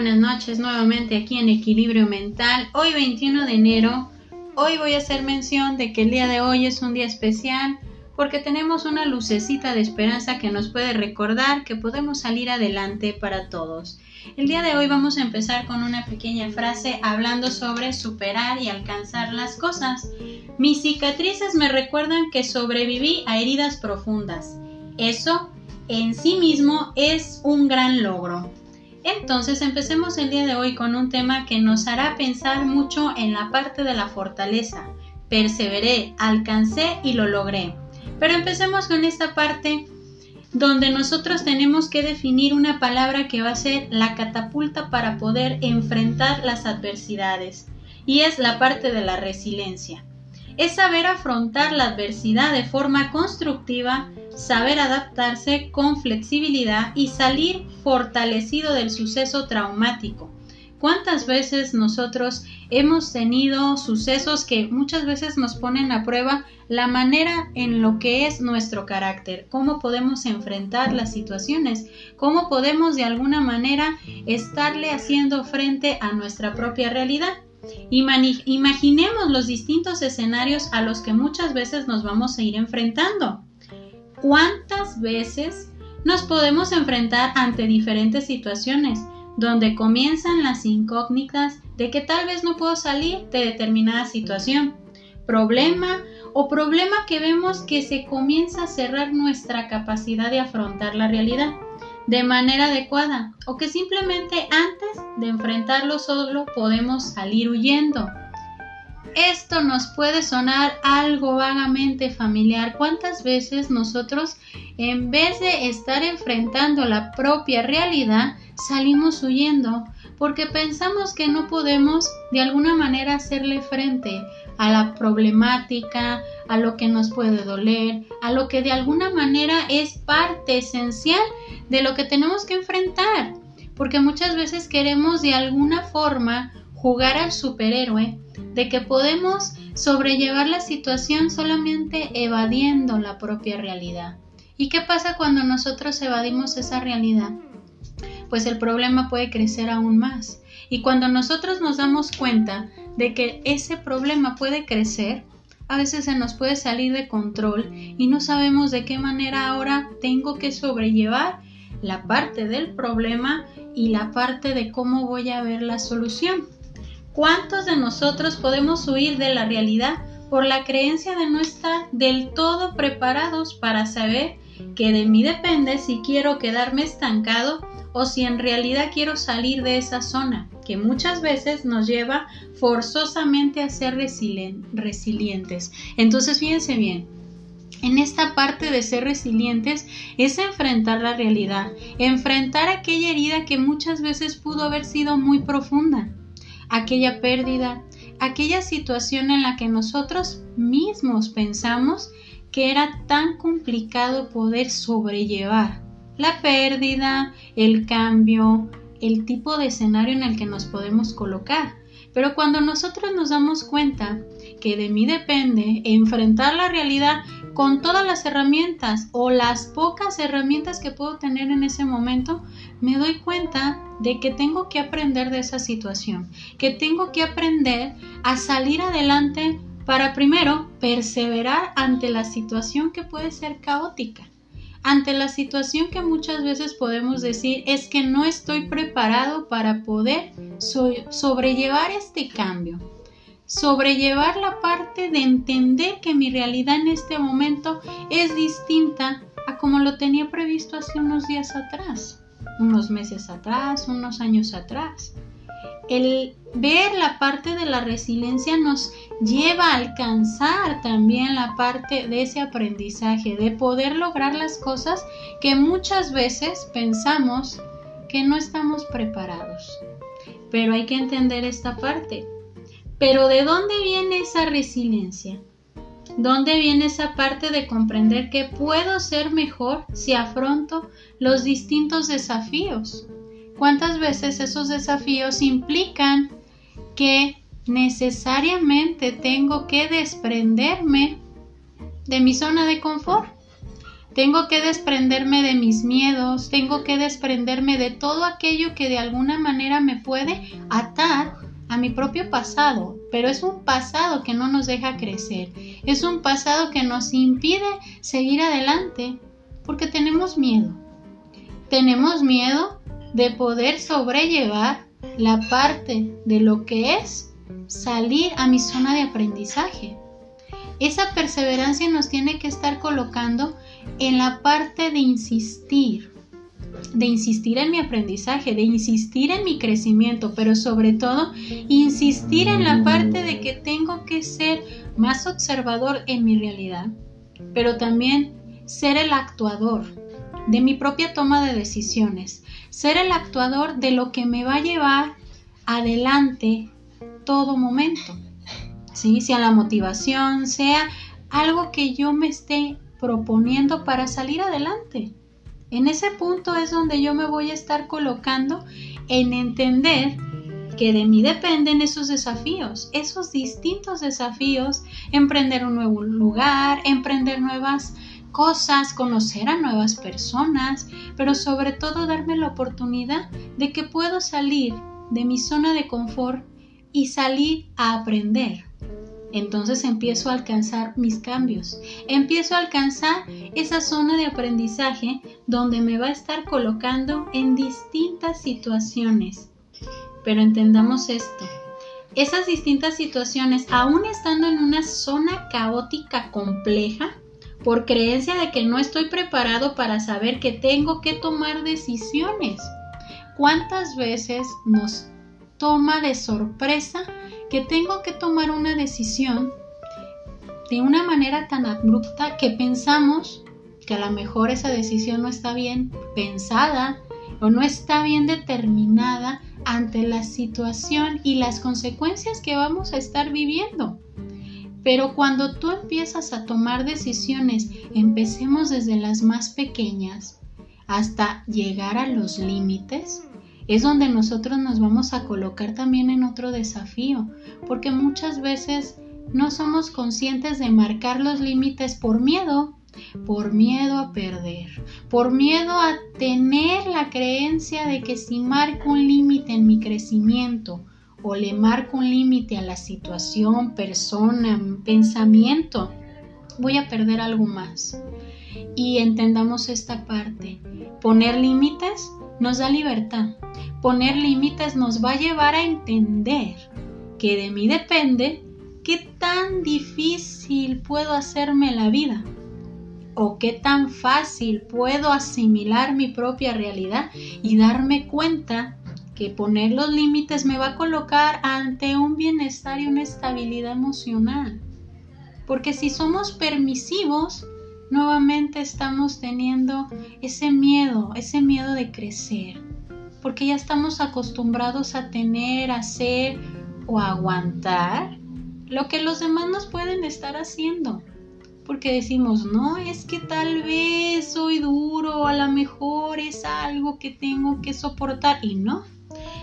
Buenas noches nuevamente aquí en Equilibrio Mental. Hoy 21 de enero, hoy voy a hacer mención de que el día de hoy es un día especial porque tenemos una lucecita de esperanza que nos puede recordar que podemos salir adelante para todos. El día de hoy vamos a empezar con una pequeña frase hablando sobre superar y alcanzar las cosas. Mis cicatrices me recuerdan que sobreviví a heridas profundas. Eso en sí mismo es un gran logro. Entonces empecemos el día de hoy con un tema que nos hará pensar mucho en la parte de la fortaleza. Perseveré, alcancé y lo logré. Pero empecemos con esta parte donde nosotros tenemos que definir una palabra que va a ser la catapulta para poder enfrentar las adversidades. Y es la parte de la resiliencia. Es saber afrontar la adversidad de forma constructiva saber adaptarse con flexibilidad y salir fortalecido del suceso traumático. ¿Cuántas veces nosotros hemos tenido sucesos que muchas veces nos ponen a prueba la manera en lo que es nuestro carácter, cómo podemos enfrentar las situaciones, cómo podemos de alguna manera estarle haciendo frente a nuestra propia realidad? Imaginemos los distintos escenarios a los que muchas veces nos vamos a ir enfrentando. ¿Cuántas veces nos podemos enfrentar ante diferentes situaciones donde comienzan las incógnitas de que tal vez no puedo salir de determinada situación? Problema o problema que vemos que se comienza a cerrar nuestra capacidad de afrontar la realidad de manera adecuada o que simplemente antes de enfrentarlo solo podemos salir huyendo esto nos puede sonar algo vagamente familiar. ¿Cuántas veces nosotros, en vez de estar enfrentando la propia realidad, salimos huyendo porque pensamos que no podemos de alguna manera hacerle frente a la problemática, a lo que nos puede doler, a lo que de alguna manera es parte esencial de lo que tenemos que enfrentar? Porque muchas veces queremos de alguna forma jugar al superhéroe de que podemos sobrellevar la situación solamente evadiendo la propia realidad. ¿Y qué pasa cuando nosotros evadimos esa realidad? Pues el problema puede crecer aún más. Y cuando nosotros nos damos cuenta de que ese problema puede crecer, a veces se nos puede salir de control y no sabemos de qué manera ahora tengo que sobrellevar la parte del problema y la parte de cómo voy a ver la solución. ¿Cuántos de nosotros podemos huir de la realidad por la creencia de no estar del todo preparados para saber que de mí depende si quiero quedarme estancado o si en realidad quiero salir de esa zona, que muchas veces nos lleva forzosamente a ser resilientes. Entonces, fíjense bien, en esta parte de ser resilientes es enfrentar la realidad, enfrentar aquella herida que muchas veces pudo haber sido muy profunda aquella pérdida, aquella situación en la que nosotros mismos pensamos que era tan complicado poder sobrellevar la pérdida, el cambio, el tipo de escenario en el que nos podemos colocar. Pero cuando nosotros nos damos cuenta que de mí depende enfrentar la realidad con todas las herramientas o las pocas herramientas que puedo tener en ese momento, me doy cuenta de que tengo que aprender de esa situación, que tengo que aprender a salir adelante para primero perseverar ante la situación que puede ser caótica, ante la situación que muchas veces podemos decir es que no estoy preparado para poder sobrellevar este cambio sobrellevar la parte de entender que mi realidad en este momento es distinta a como lo tenía previsto hace unos días atrás, unos meses atrás, unos años atrás. El ver la parte de la resiliencia nos lleva a alcanzar también la parte de ese aprendizaje, de poder lograr las cosas que muchas veces pensamos que no estamos preparados. Pero hay que entender esta parte pero ¿de dónde viene esa resiliencia? ¿Dónde viene esa parte de comprender que puedo ser mejor si afronto los distintos desafíos? ¿Cuántas veces esos desafíos implican que necesariamente tengo que desprenderme de mi zona de confort? tengo que desprenderme de mis miedos, tengo que desprenderme de todo aquello que de alguna manera me puede atar a mi propio pasado, pero es un pasado que no nos deja crecer, es un pasado que nos impide seguir adelante porque tenemos miedo. Tenemos miedo de poder sobrellevar la parte de lo que es salir a mi zona de aprendizaje. Esa perseverancia nos tiene que estar colocando en la parte de insistir, de insistir en mi aprendizaje, de insistir en mi crecimiento, pero sobre todo insistir en la parte de que tengo que ser más observador en mi realidad, pero también ser el actuador de mi propia toma de decisiones, ser el actuador de lo que me va a llevar adelante todo momento. ¿Sí? Sea la motivación, sea algo que yo me esté proponiendo para salir adelante. En ese punto es donde yo me voy a estar colocando en entender que de mí dependen esos desafíos, esos distintos desafíos, emprender un nuevo lugar, emprender nuevas cosas, conocer a nuevas personas, pero sobre todo darme la oportunidad de que puedo salir de mi zona de confort y salir a aprender, entonces empiezo a alcanzar mis cambios, empiezo a alcanzar esa zona de aprendizaje donde me va a estar colocando en distintas situaciones. Pero entendamos esto, esas distintas situaciones, aún estando en una zona caótica compleja, por creencia de que no estoy preparado para saber que tengo que tomar decisiones. ¿Cuántas veces nos toma de sorpresa que tengo que tomar una decisión de una manera tan abrupta que pensamos que a lo mejor esa decisión no está bien pensada o no está bien determinada ante la situación y las consecuencias que vamos a estar viviendo. Pero cuando tú empiezas a tomar decisiones, empecemos desde las más pequeñas hasta llegar a los límites, es donde nosotros nos vamos a colocar también en otro desafío, porque muchas veces no somos conscientes de marcar los límites por miedo, por miedo a perder, por miedo a tener la creencia de que si marco un límite en mi crecimiento o le marco un límite a la situación, persona, pensamiento, voy a perder algo más. Y entendamos esta parte. Poner límites nos da libertad. Poner límites nos va a llevar a entender que de mí depende qué tan difícil puedo hacerme la vida o qué tan fácil puedo asimilar mi propia realidad y darme cuenta que poner los límites me va a colocar ante un bienestar y una estabilidad emocional. Porque si somos permisivos, nuevamente estamos teniendo ese miedo, ese miedo de crecer, porque ya estamos acostumbrados a tener, hacer o aguantar lo que los demás nos pueden estar haciendo. Porque decimos, no, es que tal vez soy duro, a lo mejor es algo que tengo que soportar. Y no,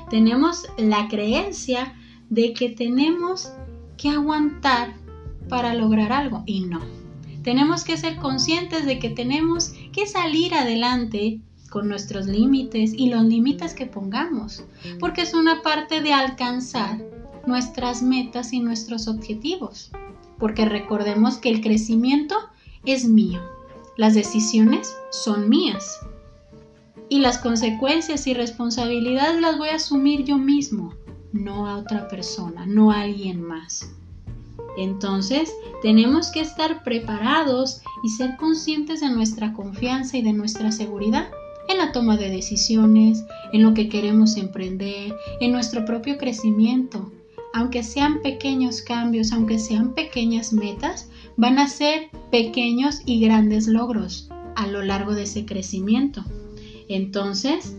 tenemos la creencia de que tenemos que aguantar para lograr algo. Y no, tenemos que ser conscientes de que tenemos que salir adelante con nuestros límites y los límites que pongamos, porque es una parte de alcanzar nuestras metas y nuestros objetivos, porque recordemos que el crecimiento es mío, las decisiones son mías y las consecuencias y responsabilidades las voy a asumir yo mismo, no a otra persona, no a alguien más. Entonces, tenemos que estar preparados y ser conscientes de nuestra confianza y de nuestra seguridad en la toma de decisiones, en lo que queremos emprender, en nuestro propio crecimiento. Aunque sean pequeños cambios, aunque sean pequeñas metas, van a ser pequeños y grandes logros a lo largo de ese crecimiento. Entonces,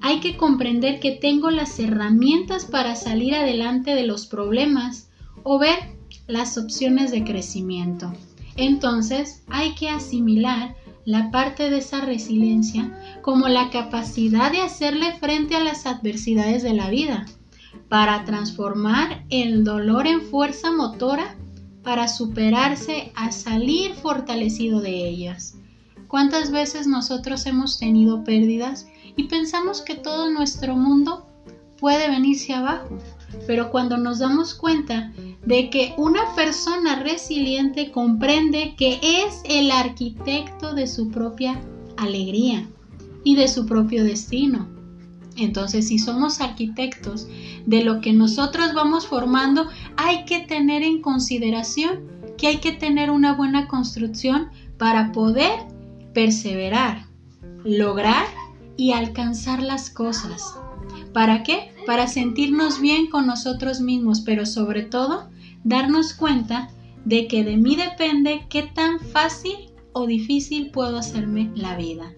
hay que comprender que tengo las herramientas para salir adelante de los problemas o ver las opciones de crecimiento. Entonces hay que asimilar la parte de esa resiliencia como la capacidad de hacerle frente a las adversidades de la vida, para transformar el dolor en fuerza motora para superarse a salir fortalecido de ellas. ¿Cuántas veces nosotros hemos tenido pérdidas y pensamos que todo nuestro mundo puede venirse abajo? Pero cuando nos damos cuenta de que una persona resiliente comprende que es el arquitecto de su propia alegría y de su propio destino. Entonces, si somos arquitectos de lo que nosotros vamos formando, hay que tener en consideración que hay que tener una buena construcción para poder perseverar, lograr y alcanzar las cosas. ¿Para qué? Para sentirnos bien con nosotros mismos, pero sobre todo darnos cuenta de que de mí depende qué tan fácil o difícil puedo hacerme la vida.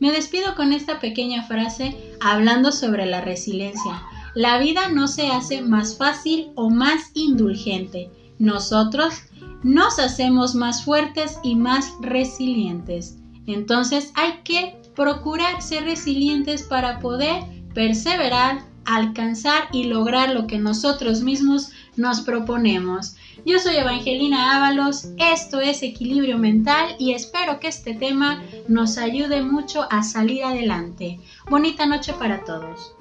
Me despido con esta pequeña frase hablando sobre la resiliencia. La vida no se hace más fácil o más indulgente. Nosotros nos hacemos más fuertes y más resilientes. Entonces hay que procurar ser resilientes para poder perseverar, alcanzar y lograr lo que nosotros mismos nos proponemos. Yo soy Evangelina Ábalos, esto es Equilibrio Mental y espero que este tema nos ayude mucho a salir adelante. Bonita noche para todos.